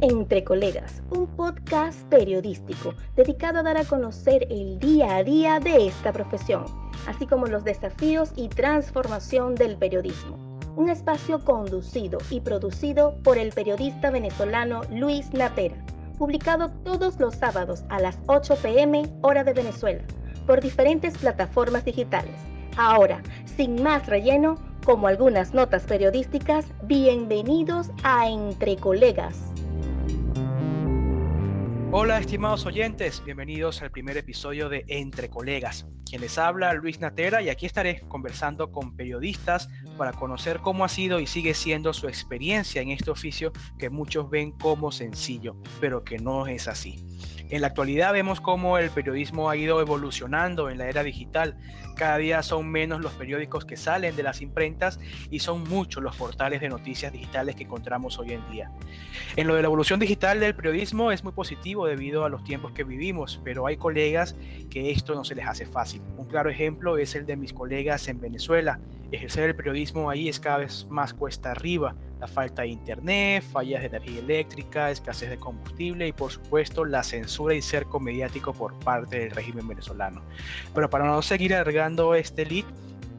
Entre Colegas, un podcast periodístico dedicado a dar a conocer el día a día de esta profesión, así como los desafíos y transformación del periodismo. Un espacio conducido y producido por el periodista venezolano Luis Natera, publicado todos los sábados a las 8 pm hora de Venezuela, por diferentes plataformas digitales. Ahora, sin más relleno, como algunas notas periodísticas, bienvenidos a Entre Colegas. Hola estimados oyentes, bienvenidos al primer episodio de Entre Colegas. Quien les habla, Luis Natera, y aquí estaré conversando con periodistas para conocer cómo ha sido y sigue siendo su experiencia en este oficio que muchos ven como sencillo, pero que no es así. En la actualidad vemos cómo el periodismo ha ido evolucionando en la era digital. Cada día son menos los periódicos que salen de las imprentas y son muchos los portales de noticias digitales que encontramos hoy en día. En lo de la evolución digital del periodismo es muy positivo debido a los tiempos que vivimos, pero hay colegas que esto no se les hace fácil. Un claro ejemplo es el de mis colegas en Venezuela. Ejercer el periodismo ahí es cada vez más cuesta arriba la falta de internet, fallas de energía eléctrica, escasez de combustible y por supuesto la censura y cerco mediático por parte del régimen venezolano. Pero para no seguir alargando este lead,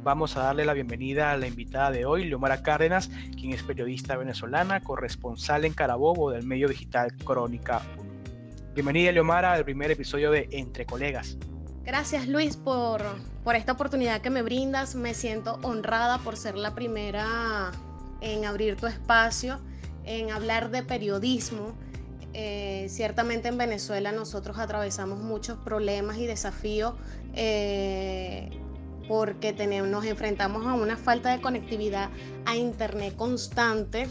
vamos a darle la bienvenida a la invitada de hoy, Leomara Cárdenas, quien es periodista venezolana, corresponsal en Carabobo del medio digital Crónica 1. Bienvenida Leomara al primer episodio de Entre Colegas. Gracias Luis por, por esta oportunidad que me brindas. Me siento honrada por ser la primera en abrir tu espacio, en hablar de periodismo. Eh, ciertamente en Venezuela nosotros atravesamos muchos problemas y desafíos eh, porque tenemos, nos enfrentamos a una falta de conectividad a Internet constante,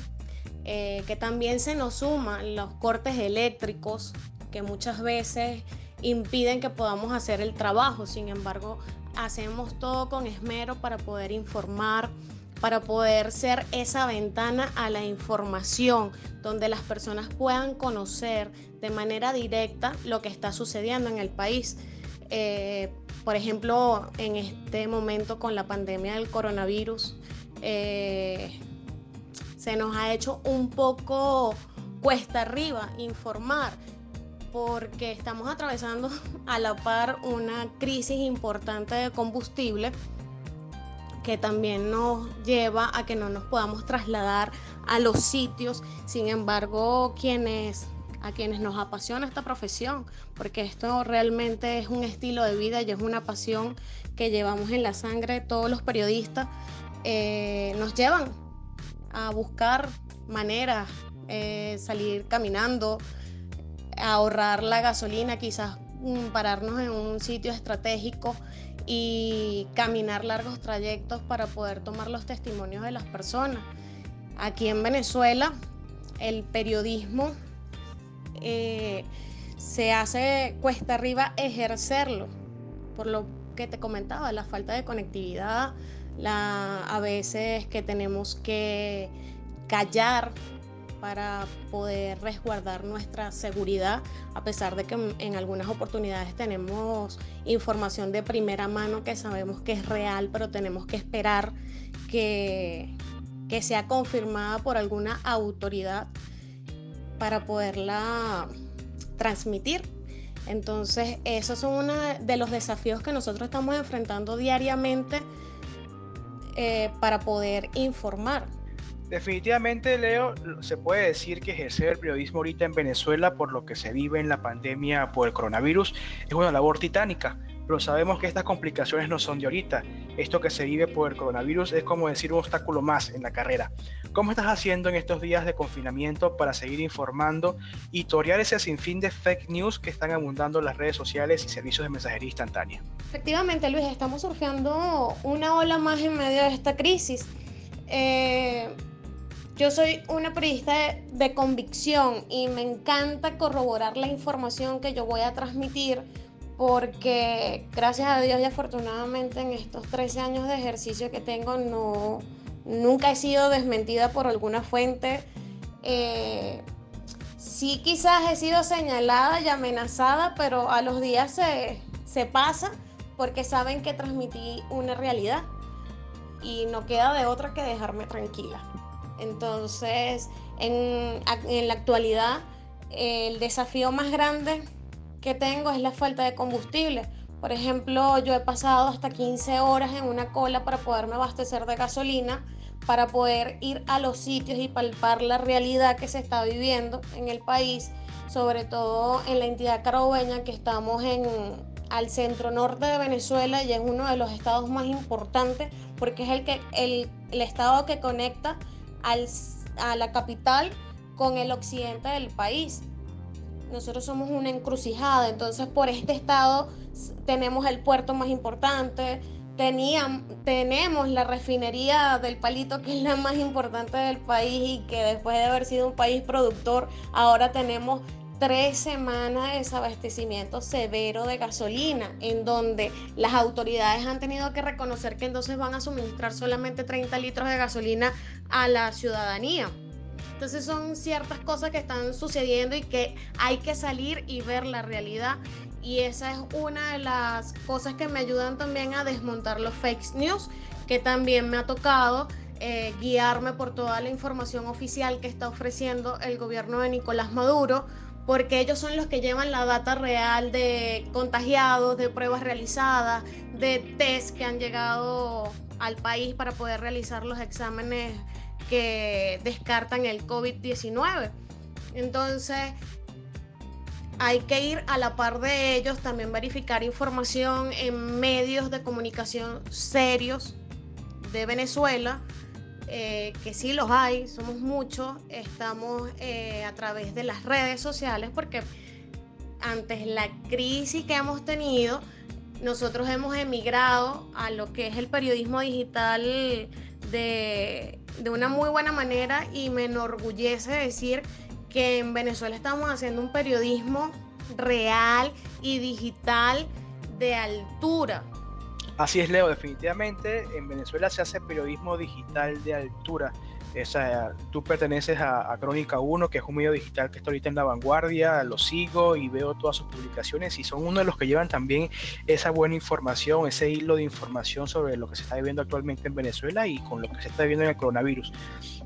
eh, que también se nos suman los cortes eléctricos que muchas veces impiden que podamos hacer el trabajo. Sin embargo, hacemos todo con esmero para poder informar, para poder ser esa ventana a la información donde las personas puedan conocer de manera directa lo que está sucediendo en el país. Eh, por ejemplo, en este momento con la pandemia del coronavirus, eh, se nos ha hecho un poco cuesta arriba informar porque estamos atravesando a la par una crisis importante de combustible que también nos lleva a que no nos podamos trasladar a los sitios. Sin embargo, quienes a quienes nos apasiona esta profesión, porque esto realmente es un estilo de vida y es una pasión que llevamos en la sangre todos los periodistas, eh, nos llevan a buscar maneras, eh, salir caminando, ahorrar la gasolina, quizás mm, pararnos en un sitio estratégico y caminar largos trayectos para poder tomar los testimonios de las personas. Aquí en Venezuela el periodismo eh, se hace cuesta arriba ejercerlo, por lo que te comentaba, la falta de conectividad, la, a veces que tenemos que callar para poder resguardar nuestra seguridad, a pesar de que en algunas oportunidades tenemos información de primera mano que sabemos que es real, pero tenemos que esperar que, que sea confirmada por alguna autoridad para poderla transmitir. Entonces, esos son uno de los desafíos que nosotros estamos enfrentando diariamente eh, para poder informar. Definitivamente, Leo, se puede decir que ejercer el periodismo ahorita en Venezuela por lo que se vive en la pandemia por el coronavirus es una labor titánica, pero sabemos que estas complicaciones no son de ahorita. Esto que se vive por el coronavirus es como decir un obstáculo más en la carrera. ¿Cómo estás haciendo en estos días de confinamiento para seguir informando y torear ese sinfín de fake news que están abundando en las redes sociales y servicios de mensajería instantánea? Efectivamente, Luis, estamos surfeando una ola más en medio de esta crisis. Eh, yo soy una periodista de, convicción y me encanta corroborar la información que yo voy a transmitir porque gracias a Dios y afortunadamente en estos 13 años de ejercicio que tengo no, nunca he sido desmentida por alguna fuente. Eh, sí quizás he sido señalada y amenazada, pero a los días se, se pasa porque saben que transmití una realidad y no queda de otra que dejarme tranquila. Entonces, en, la actualidad, el desafío más grande que tengo es la falta de combustible. Por ejemplo, yo he pasado hasta 15 horas en una cola para poderme abastecer de gasolina, para poder ir a los sitios y palpar la realidad que se está viviendo en el país, sobre todo en la entidad carabobeña que estamos en, al centro norte de Venezuela y es uno de los estados más importantes porque es el, que, el estado que conecta al, a la capital con el occidente del país. Nosotros somos una encrucijada, entonces por este estado tenemos el puerto más importante, teníamos, tenemos la refinería del Palito, que es la más importante del país y que después de haber sido un país productor, ahora tenemos tres semanas de desabastecimiento severo de gasolina, en donde las autoridades han tenido que reconocer que entonces van a suministrar solamente 30 litros de gasolina a la ciudadanía. Entonces son ciertas cosas que están sucediendo y que hay que salir y ver la realidad. Y esa es una de las cosas que me ayudan también a desmontar los fake news, que también me ha tocado eh, guiarme por toda la información oficial que está ofreciendo el gobierno de Nicolás Maduro, porque ellos son los que llevan la data real de contagiados, de pruebas realizadas, de test que han llegado al país para poder realizar los exámenes que descartan el COVID-19. Entonces, hay que ir a la par de ellos, también verificar información en medios de comunicación serios de Venezuela, eh, que sí los hay, somos muchos, estamos eh, a través de las redes sociales porque antes la crisis que hemos tenido, nosotros hemos emigrado a lo que es el periodismo digital de, de una muy buena manera y me enorgullece decir que en Venezuela estamos haciendo un periodismo real y digital de altura. Así es, Leo, definitivamente en Venezuela se hace periodismo digital de altura. Tú perteneces a, Crónica 1, que es un medio digital que está ahorita en la vanguardia, lo sigo y veo todas sus publicaciones y son uno de los que llevan también esa buena información, ese hilo de información sobre lo que se está viviendo actualmente en Venezuela y con lo que se está viviendo en el coronavirus.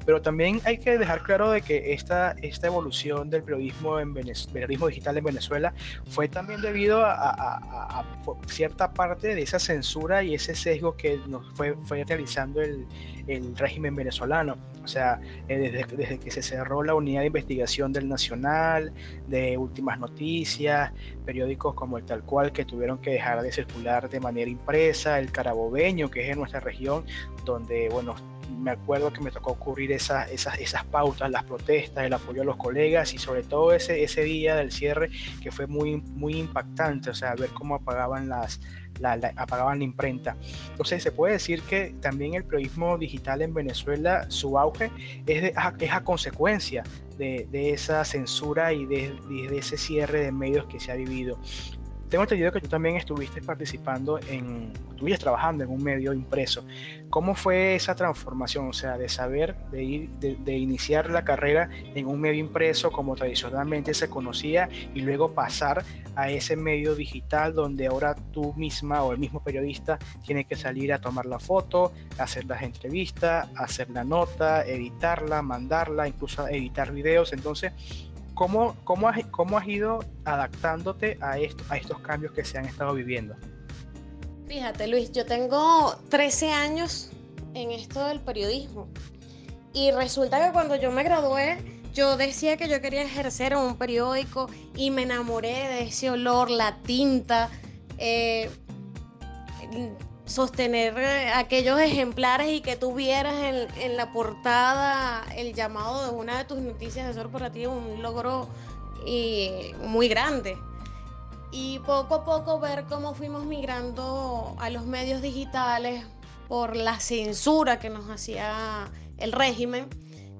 Pero también hay que dejar claro de que esta, esta evolución del periodismo, en periodismo digital en Venezuela fue también debido a, cierta parte de esa censura y ese sesgo que nos fue, fue realizando el, el régimen venezolano. O sea, eh, desde, desde, que se cerró la unidad de investigación del Nacional, de Últimas Noticias, periódicos como el Tal Cual que tuvieron que dejar de circular de manera impresa, el Carabobeño, que es en nuestra región, donde, bueno, me acuerdo que me tocó ocurrir esas, esas, esas pautas, las protestas, el apoyo a los colegas y sobre todo ese, ese día del cierre que fue muy, muy impactante, o sea, ver cómo apagaban las, la, apagaban la imprenta. Entonces se puede decir que también el periodismo digital en Venezuela, su auge es, de, es a consecuencia de, de, esa censura y de, de, ese cierre de medios que se ha vivido. Tengo entendido que tú también estuviste participando en, estuviste trabajando en un medio impreso. ¿Cómo fue esa transformación? O sea, de saber, de, ir, de, iniciar la carrera en un medio impreso como tradicionalmente se conocía y luego pasar a ese medio digital donde ahora tú misma o el mismo periodista tiene que salir a tomar la foto, hacer las entrevistas, hacer la nota, editarla, mandarla, incluso editar videos. Entonces, ¿cómo, cómo, has, cómo has ido adaptándote a, esto, a estos cambios que se han estado viviendo? Fíjate, Luis, yo tengo 13 años en esto del periodismo. Y resulta que cuando yo me gradué, yo decía que yo quería ejercer en un periódico y me enamoré de ese olor, la tinta, eh, sostener eh, aquellos ejemplares y que tuvieras en, en, la portada el llamado de una de tus noticias, eso para ti un logro muy grande. Y poco a poco ver cómo fuimos migrando a los medios digitales por la censura que nos hacía el régimen,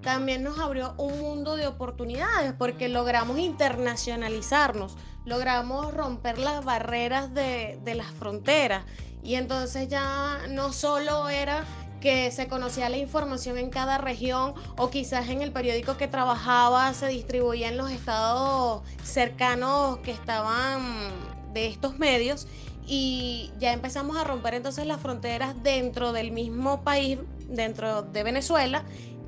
también nos abrió un mundo de oportunidades porque logramos internacionalizarnos, logramos romper las barreras de, de las fronteras y entonces ya no solo era que se conocía la información en cada región o quizás en el periódico que trabajaba se distribuía en los estados cercanos que estaban de estos medios y ya empezamos a romper entonces las fronteras dentro del mismo país, dentro de Venezuela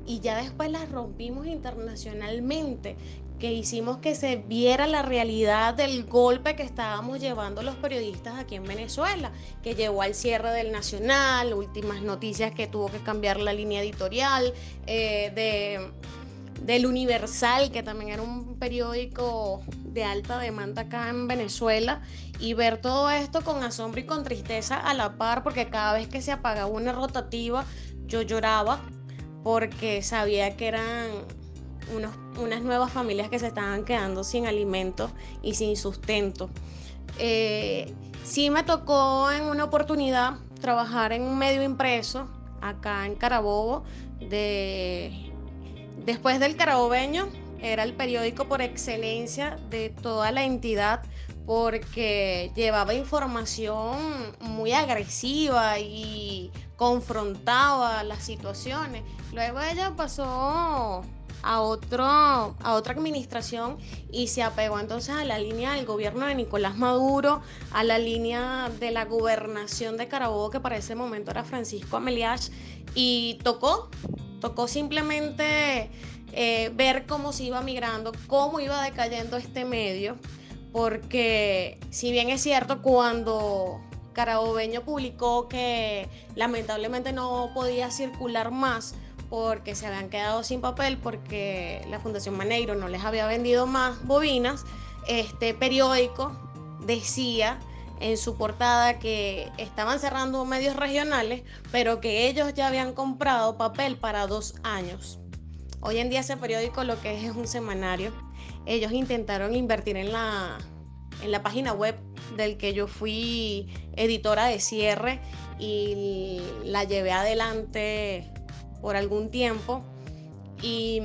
y ya después las rompimos internacionalmente, que hicimos que se viera la realidad del golpe que estábamos llevando los periodistas aquí en Venezuela, que llevó al cierre del Nacional, últimas noticias que tuvo que cambiar la línea editorial, eh, de, del Universal, que también era un periódico de alta demanda acá en Venezuela, y ver todo esto con asombro y con tristeza a la par, porque cada vez que se apagaba una rotativa, yo lloraba porque sabía que eran unas nuevas familias que se estaban quedando sin alimentos y sin sustento. Eh, sí me tocó en una oportunidad trabajar en un medio impreso acá en Carabobo. De, después del Carabobeño, era el periódico por excelencia de toda la entidad porque llevaba información muy agresiva y confrontaba las situaciones. Luego ella pasó a, otro, a otra administración y se apegó entonces a la línea del gobierno de Nicolás Maduro, a la línea de la gobernación de Carabobo, que para ese momento era Francisco Ameliach, y tocó, tocó simplemente eh, ver cómo se iba migrando, cómo iba decayendo este medio, porque si bien es cierto cuando Carabobeño publicó que lamentablemente no podía circular más, porque se habían quedado sin papel porque la Fundación Maneiro no les había vendido más bobinas, este periódico decía en su portada que estaban cerrando medios regionales, pero que ellos ya habían comprado papel para dos años. Hoy en día ese periódico lo que es es un semanario. Ellos intentaron invertir en la, en la página web del que yo fui editora de cierre y la llevé adelante por algún tiempo y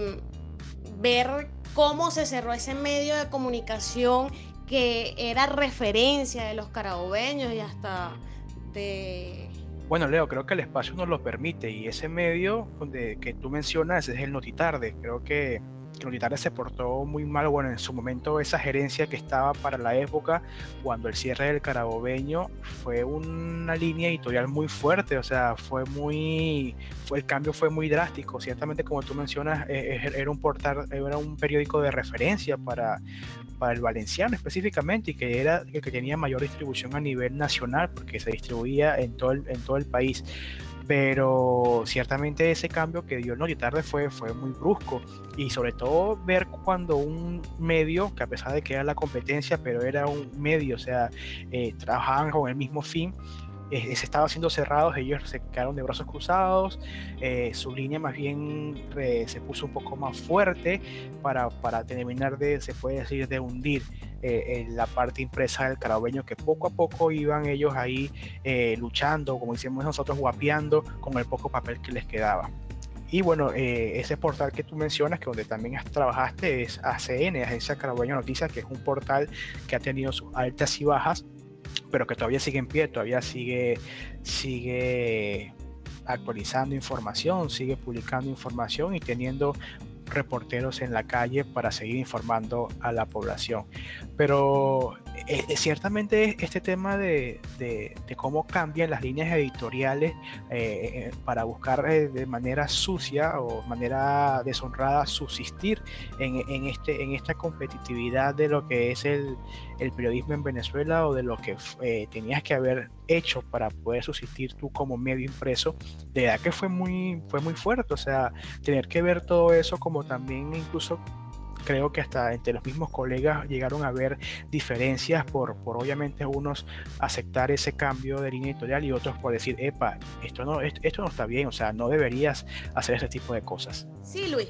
ver cómo se cerró ese medio de comunicación que era referencia de los carabobeños y hasta de... Bueno, Leo, creo que el espacio nos lo permite y ese medio que tú mencionas es el Notitarde. Creo que que se portó muy mal, bueno, en su momento esa gerencia que estaba para la época, cuando el cierre del Carabobeño, fue una línea editorial muy fuerte, o sea, fue muy, fue, el cambio fue muy drástico, ciertamente como tú mencionas, eh, eh, era un portal, era un periódico de referencia para, para el valenciano específicamente y que era el que tenía mayor distribución a nivel nacional porque se distribuía en todo el, en todo el país pero ciertamente ese cambio que dio Noche Tarde fue, fue muy brusco. Y sobre todo ver cuando un medio, que a pesar de que era la competencia, pero era un medio, o sea, eh, trabajaban con el mismo fin, eh, se estaba haciendo cerrados, ellos se quedaron de brazos cruzados, eh, su línea más bien se puso un poco más fuerte para, para, terminar de, se puede decir, de hundir eh, en la parte impresa del carabeño, que poco a poco iban ellos ahí luchando, como decimos nosotros, guapeando con el poco papel que les quedaba. Y bueno, ese portal que tú mencionas, que donde también trabajaste, es ACN, Agencia Carabeño Noticias, que es un portal que ha tenido sus altas y bajas pero que todavía sigue en pie, todavía sigue, sigue actualizando información, sigue publicando información y teniendo reporteros en la calle para seguir informando a la población. Pero eh, eh, ciertamente este tema de, cómo cambian las líneas editoriales eh, para buscar de manera sucia o manera deshonrada subsistir en, este, en esta competitividad de lo que es el, periodismo en Venezuela o de lo que tenías que haber hecho para poder subsistir tú como medio impreso, de verdad que fue muy, fue muy fuerte, o sea, tener que ver todo eso como también incluso creo que hasta entre los mismos colegas llegaron a ver diferencias por, por obviamente unos aceptar ese cambio de línea editorial y otros por decir, epa, esto no, esto, no está bien, o sea, no deberías hacer ese tipo de cosas. Sí, Luis.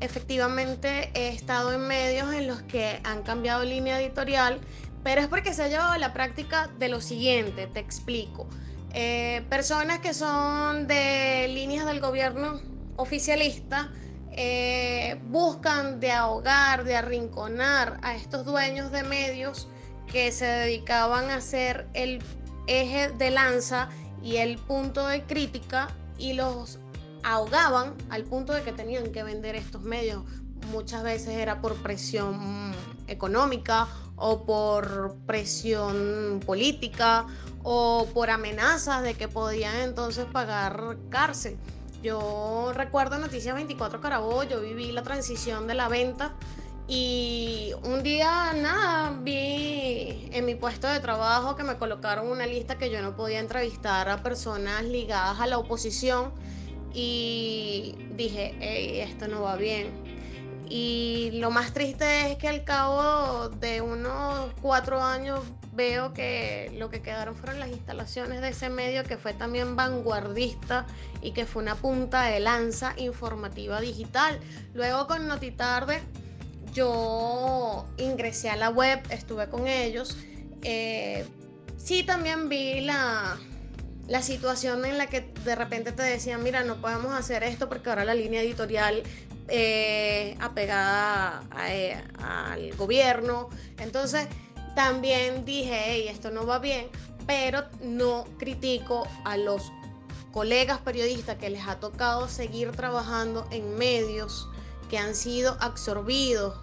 Efectivamente, he estado en medios en los que han cambiado línea editorial, pero es porque se ha llevado a la práctica de lo siguiente, te explico. Eh, personas que son de líneas del gobierno oficialista, eh, buscan de ahogar, de arrinconar a estos dueños de medios que se dedicaban a ser el eje de lanza y el punto de crítica y los ahogaban al punto de que tenían que vender estos medios. Muchas veces era por presión económica o por presión política o por amenazas de que podían entonces pagar cárcel. Yo recuerdo Noticias 24 Carabobo, yo viví la transición de la venta y un día, nada, vi en mi puesto de trabajo que me colocaron una lista que yo no podía entrevistar a personas ligadas a la oposición y dije, hey, esto no va bien. Y lo más triste es que al cabo de unos cuatro años veo que lo que quedaron fueron las instalaciones de ese medio que fue también vanguardista y que fue una punta de lanza informativa digital. Luego con Notitarde yo ingresé a la web, estuve con ellos. Eh, sí, también vi la, la situación en la que de repente te decían, mira, no podemos hacer esto porque ahora la línea editorial eh, apegada eh, al gobierno. Entonces, también dije, hey, esto no va bien, pero no critico a los colegas periodistas que les ha tocado seguir trabajando en medios que han sido absorbidos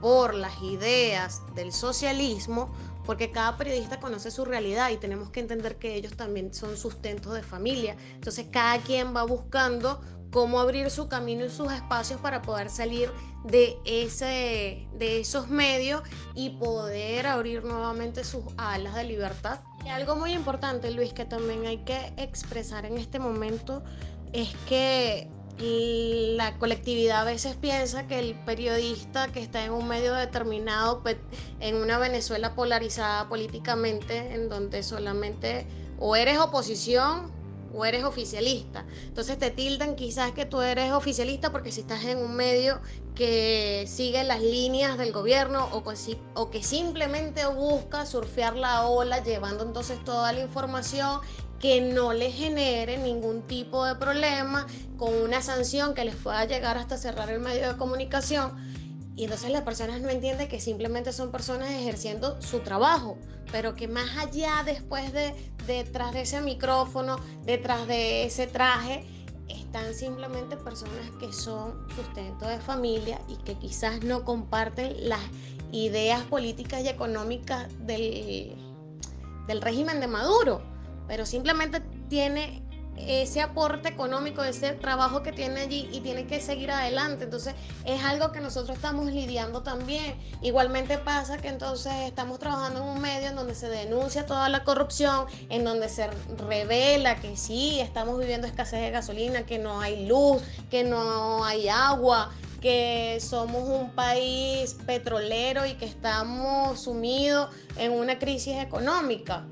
por las ideas del socialismo, porque cada periodista conoce su realidad y tenemos que entender que ellos también son sustentos de familia. Entonces cada quien va buscando cómo abrir su camino y sus espacios para poder salir de, ese, de esos medios y poder abrir nuevamente sus alas de libertad. Y algo muy importante, Luis, que también hay que expresar en este momento es que la colectividad a veces piensa que el periodista que está en un medio determinado, pues, en una Venezuela polarizada políticamente, en donde solamente o eres oposición o eres oficialista. Entonces te tildan quizás que tú eres oficialista porque si estás en un medio que sigue las líneas del gobierno o, o que simplemente busca surfear la ola llevando entonces toda la información que no le genere ningún tipo de problema con una sanción que les pueda llegar hasta cerrar el medio de comunicación. Y entonces las personas no entienden que simplemente son personas ejerciendo su trabajo, pero que más allá después de detrás de ese micrófono, detrás de ese traje, están simplemente personas que son sustento de familia y que quizás no comparten las ideas políticas y económicas del, del régimen de Maduro pero simplemente tiene ese aporte económico, ese trabajo que tiene allí y tiene que seguir adelante. Entonces es algo que nosotros estamos lidiando también. Igualmente pasa que entonces estamos trabajando en un medio en donde se denuncia toda la corrupción, en donde se revela que sí, estamos viviendo escasez de gasolina, que no hay luz, que no hay agua, que somos un país petrolero y que estamos sumidos en una crisis económica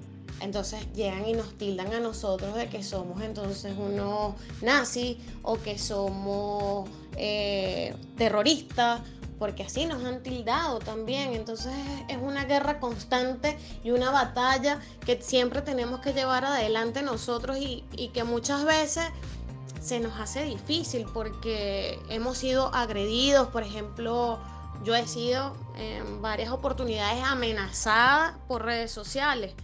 entonces llegan y nos tildan a nosotros de que somos entonces unos nazis o que somos eh, terroristas, porque así nos han tildado también. Entonces es una guerra constante y una batalla que siempre tenemos que llevar adelante nosotros y, y que muchas veces se nos hace difícil porque hemos sido agredidos, por ejemplo, yo he sido en varias oportunidades amenazada por redes sociales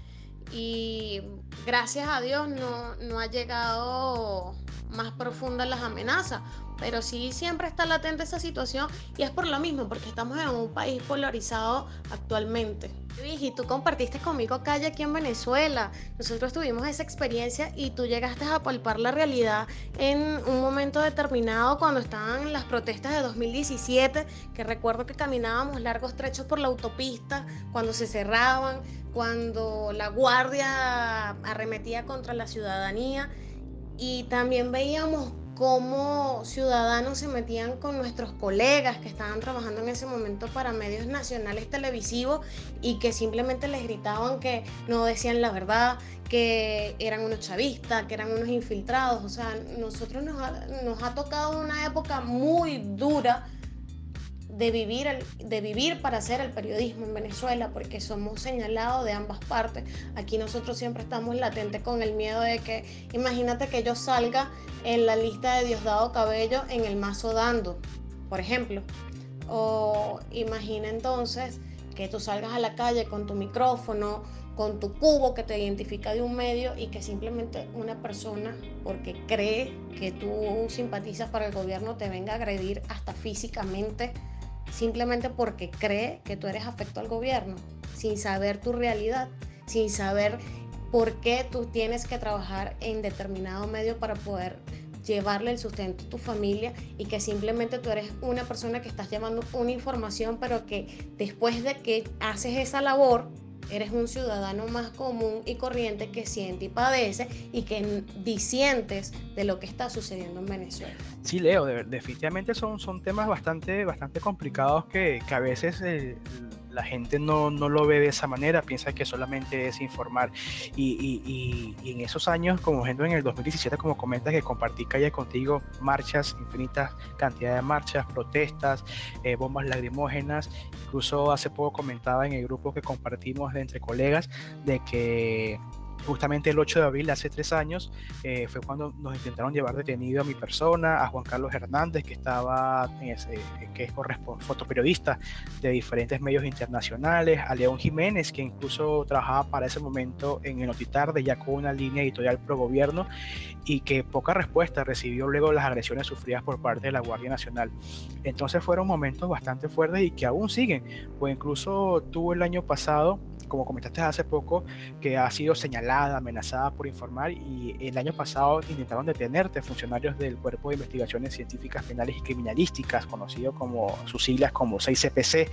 y gracias a Dios no, no ha llegado más profunda las amenazas, pero sí siempre está latente esa situación y es por lo mismo, porque estamos en un país polarizado actualmente. y tú compartiste conmigo calle aquí en Venezuela. Nosotros tuvimos esa experiencia y tú llegaste a palpar la realidad en un momento determinado cuando estaban las protestas de 2017, que recuerdo que caminábamos largos trechos por la autopista, cuando se cerraban, cuando la guardia arremetía contra la ciudadanía y también veíamos cómo ciudadanos se metían con nuestros colegas que estaban trabajando en ese momento para medios nacionales televisivos y que simplemente les gritaban que no decían la verdad, que eran unos chavistas, que eran unos infiltrados. O sea, nosotros nos ha, nos ha tocado una época muy dura de vivir, de vivir para hacer el periodismo en Venezuela, porque somos señalados de ambas partes. Aquí nosotros siempre estamos latentes con el miedo de que, imagínate que yo salga en la lista de Diosdado Cabello en el mazo dando, por ejemplo. O imagina entonces que tú salgas a la calle con tu micrófono, con tu cubo que te identifica de un medio y que simplemente una persona, porque cree que tú simpatizas para el gobierno, te venga a agredir hasta físicamente simplemente porque cree que tú eres afecto al gobierno, sin saber tu realidad, sin saber por qué tú tienes que trabajar en determinado medio para poder llevarle el sustento a tu familia y que simplemente tú eres una persona que estás llevando una información, pero que después de que haces esa labor, eres un ciudadano más común y corriente que siente y padece y que disientes de lo que está sucediendo en Venezuela. Sí, Leo, definitivamente son, son temas bastante, bastante complicados que, que a veces eh, la gente no, no, lo ve de esa manera, piensa que solamente es informar. Y, y, y, en esos años, como ejemplo en el 2017, como comentas que compartí calle contigo, marchas, infinitas cantidad de marchas, protestas, eh, bombas lacrimógenas, incluso hace poco comentaba en el grupo que compartimos de entre colegas de que justamente el 8 de abril, hace tres años, eh, fue cuando nos intentaron llevar detenido a mi persona, a Juan Carlos Hernández, que estaba, que es fotoperiodista de diferentes medios internacionales, a León Jiménez, que incluso trabajaba para ese momento en el Notitarde, ya con una línea editorial pro gobierno, y que poca respuesta recibió luego las agresiones sufridas por parte de la Guardia Nacional. Entonces fueron momentos bastante fuertes y que aún siguen, pues incluso tuvo el año pasado como comentaste hace poco, que ha sido señalada, amenazada por informar y el año pasado intentaron detenerte funcionarios del Cuerpo de Investigaciones Científicas Penales y Criminalísticas, conocido como sus siglas como 6CPC,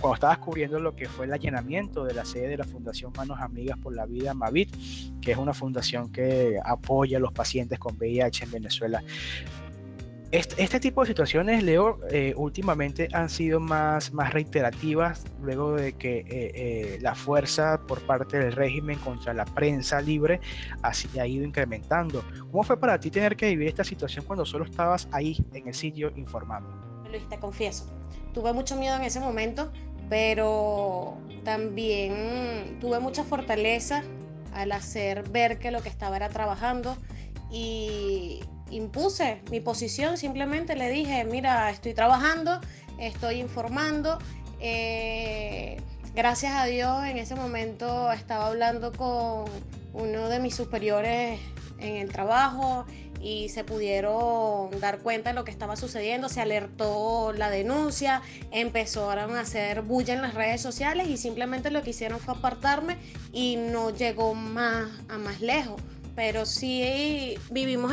cuando estabas cubriendo lo que fue el allanamiento de la sede de la Fundación Manos Amigas por la Vida Mavit, que es una fundación que apoya a los pacientes con VIH en Venezuela. Este, tipo de situaciones, Leo, eh, últimamente han sido más, más reiterativas luego de que eh, eh, la fuerza por parte del régimen contra la prensa libre ha, ido incrementando. ¿Cómo fue para ti tener que vivir esta situación cuando solo estabas ahí en el sitio informando? Luis, te confieso, tuve mucho miedo en ese momento, pero también tuve mucha fortaleza al hacer ver que lo que estaba era trabajando y impuse mi posición, simplemente le dije, mira, estoy trabajando, estoy informando. Eh, gracias a Dios en ese momento estaba hablando con uno de mis superiores en el trabajo y se pudieron dar cuenta de lo que estaba sucediendo, se alertó la denuncia, empezaron a hacer bulla en las redes sociales y simplemente lo que hicieron fue apartarme y no llegó más a más lejos pero sí vivimos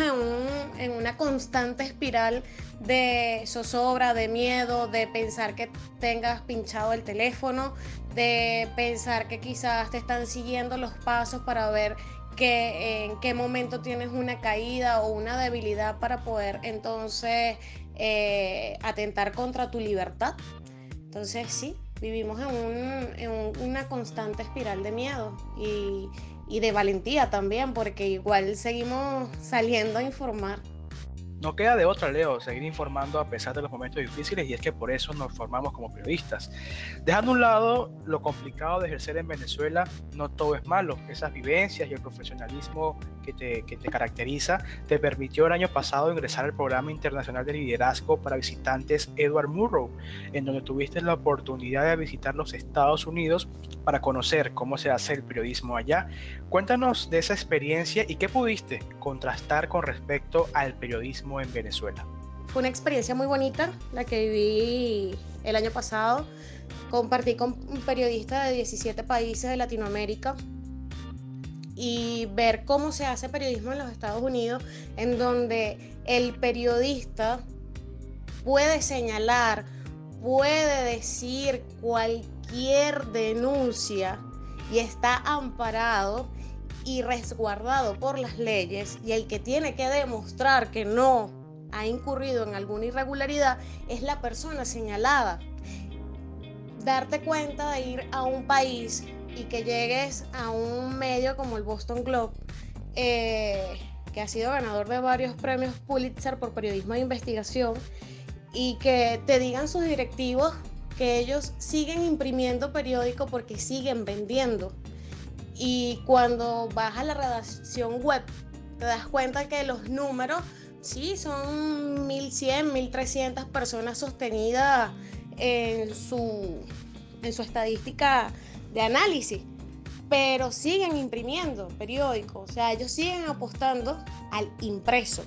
en, una constante espiral de zozobra, de miedo, de pensar que tengas pinchado el teléfono, de pensar que quizás te están siguiendo los pasos para ver en qué momento tienes una caída o una debilidad para poder entonces eh, atentar contra tu libertad. Entonces sí, vivimos en una constante espiral de miedo y y de valentía también, porque igual seguimos saliendo a informar no queda de otra, Leo, seguir informando a pesar de los momentos difíciles y es que por eso nos formamos como periodistas. Dejando a un lado lo complicado de ejercer en Venezuela, no todo es malo. Esas vivencias y el profesionalismo que te, que te caracteriza te permitió el año pasado ingresar al programa internacional de liderazgo para visitantes Edward Murrow, en donde tuviste la oportunidad de visitar los Estados Unidos para conocer cómo se hace el periodismo allá. Cuéntanos de esa experiencia y qué pudiste contrastar con respecto al periodismo en Venezuela? Fue una experiencia muy bonita la que viví el año pasado. Compartí con un periodista de 17 países de Latinoamérica y ver cómo se hace periodismo en los Estados Unidos, en donde el periodista puede señalar, puede decir cualquier denuncia y está amparado y resguardado por las leyes y el que tiene que demostrar que no ha incurrido en alguna irregularidad es la persona señalada. Darte cuenta de ir a un país y que llegues a un medio como el Boston Globe, eh, que ha sido ganador de varios premios Pulitzer por periodismo de investigación, y que te digan sus directivos que ellos siguen imprimiendo periódico porque siguen vendiendo y cuando vas a la redacción web, te das cuenta que los números, sí, son 1100, 1300 personas sostenidas en su, en su estadística de análisis, pero siguen imprimiendo periódicos, o sea, ellos siguen apostando al impreso.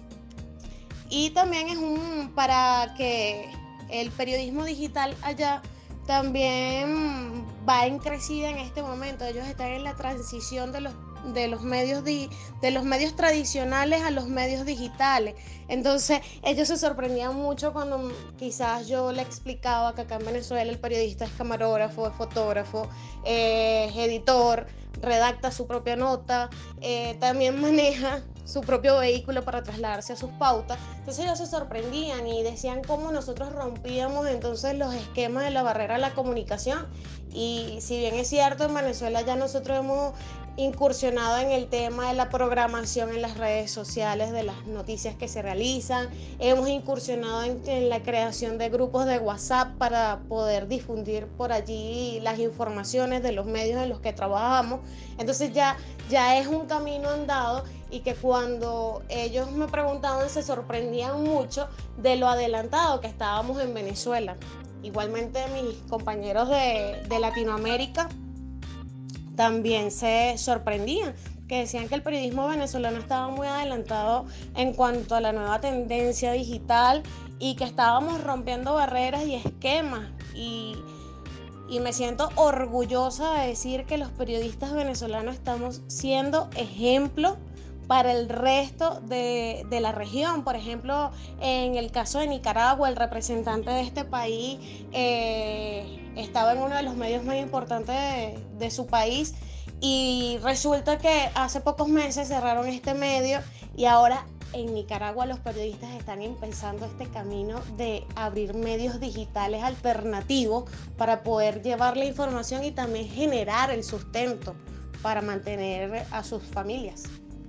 Y también es un para que el periodismo digital allá también va en crecida en este momento. Ellos están en la transición de los de los medios de los medios tradicionales a los medios digitales. Entonces ellos se sorprendían mucho cuando quizás yo le explicaba que acá en Venezuela el periodista es camarógrafo, es fotógrafo, es editor, redacta su propia nota, eh, también maneja su propio vehículo para trasladarse a sus pautas. Entonces ellos se sorprendían y decían cómo nosotros rompíamos entonces los esquemas de la barrera de la comunicación. Y si bien es cierto, en Venezuela ya nosotros hemos incursionado en el tema de la programación en las redes sociales, de las noticias que se realizan. Hemos incursionado en, la creación de grupos de WhatsApp para poder difundir por allí las informaciones de los medios en los que trabajamos. Entonces ya, ya es un camino andado y que cuando ellos me preguntaban se sorprendían mucho de lo adelantado que estábamos en Venezuela. Igualmente mis compañeros de, Latinoamérica también se sorprendían, que decían que el periodismo venezolano estaba muy adelantado en cuanto a la nueva tendencia digital y que estábamos rompiendo barreras y esquemas. Y me siento orgullosa de decir que los periodistas venezolanos estamos siendo ejemplo para el resto de, la región. Por ejemplo, en el caso de Nicaragua, el representante de este país eh, estaba en uno de los medios más importantes de, su país y resulta que hace pocos meses cerraron este medio y ahora en Nicaragua los periodistas están empezando este camino de abrir medios digitales alternativos para poder llevar la información y también generar el sustento para mantener a sus familias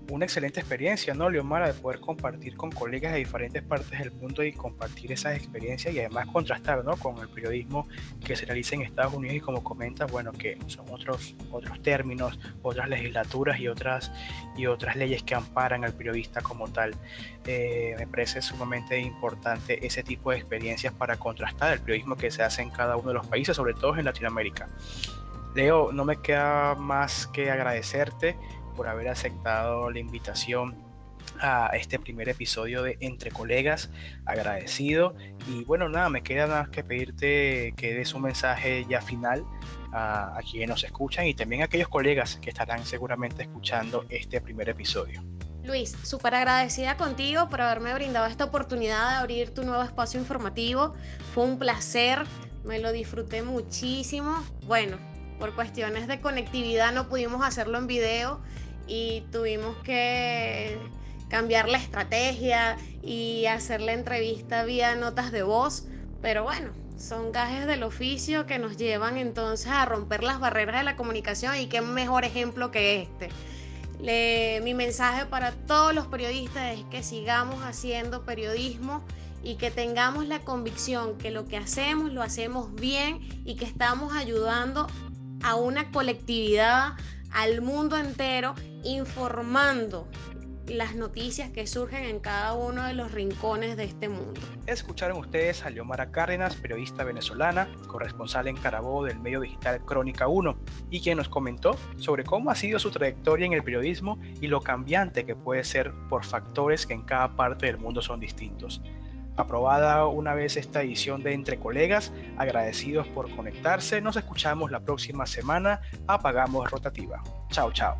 una excelente experiencia, ¿no, Leomara? De poder compartir con colegas de diferentes partes del mundo y compartir esas experiencias y además contrastar, ¿no? Con el periodismo que se realiza en Estados Unidos y como comentas, bueno, que son otros, otros términos, otras legislaturas y otras, y otras leyes que amparan al periodista como tal. Eh, me parece sumamente importante ese tipo de experiencias para contrastar el periodismo que se hace en cada uno de los países, sobre todo en Latinoamérica. Leo, no me queda más que agradecerte por haber aceptado la invitación a este primer episodio de Entre Colegas, agradecido. Y bueno, nada, me queda nada más que pedirte que des un mensaje ya final a, a quienes nos escuchan y también a aquellos colegas que estarán seguramente escuchando este primer episodio. Luis, súper agradecida contigo por haberme brindado esta oportunidad de abrir tu nuevo espacio informativo. Fue un placer, me lo disfruté muchísimo. Bueno, por cuestiones de conectividad no pudimos hacerlo en video y tuvimos que cambiar la estrategia y hacer la entrevista vía notas de voz, pero bueno, son gajes del oficio que nos llevan entonces a romper las barreras de la comunicación y qué mejor ejemplo que este. mi mensaje para todos los periodistas es que sigamos haciendo periodismo y que tengamos la convicción que lo que hacemos lo hacemos bien y que estamos ayudando a una colectividad, al mundo entero informando las noticias que surgen en cada uno de los rincones de este mundo. Escucharon ustedes a Leomara Cárdenas, periodista venezolana, corresponsal en Carabobo del medio digital Crónica 1, y quien nos comentó sobre cómo ha sido su trayectoria en el periodismo y lo cambiante que puede ser por factores que en cada parte del mundo son distintos. Aprobada una vez esta edición de Entre Colegas, agradecidos por conectarse, nos escuchamos la próxima semana, apagamos rotativa. Chao, chao.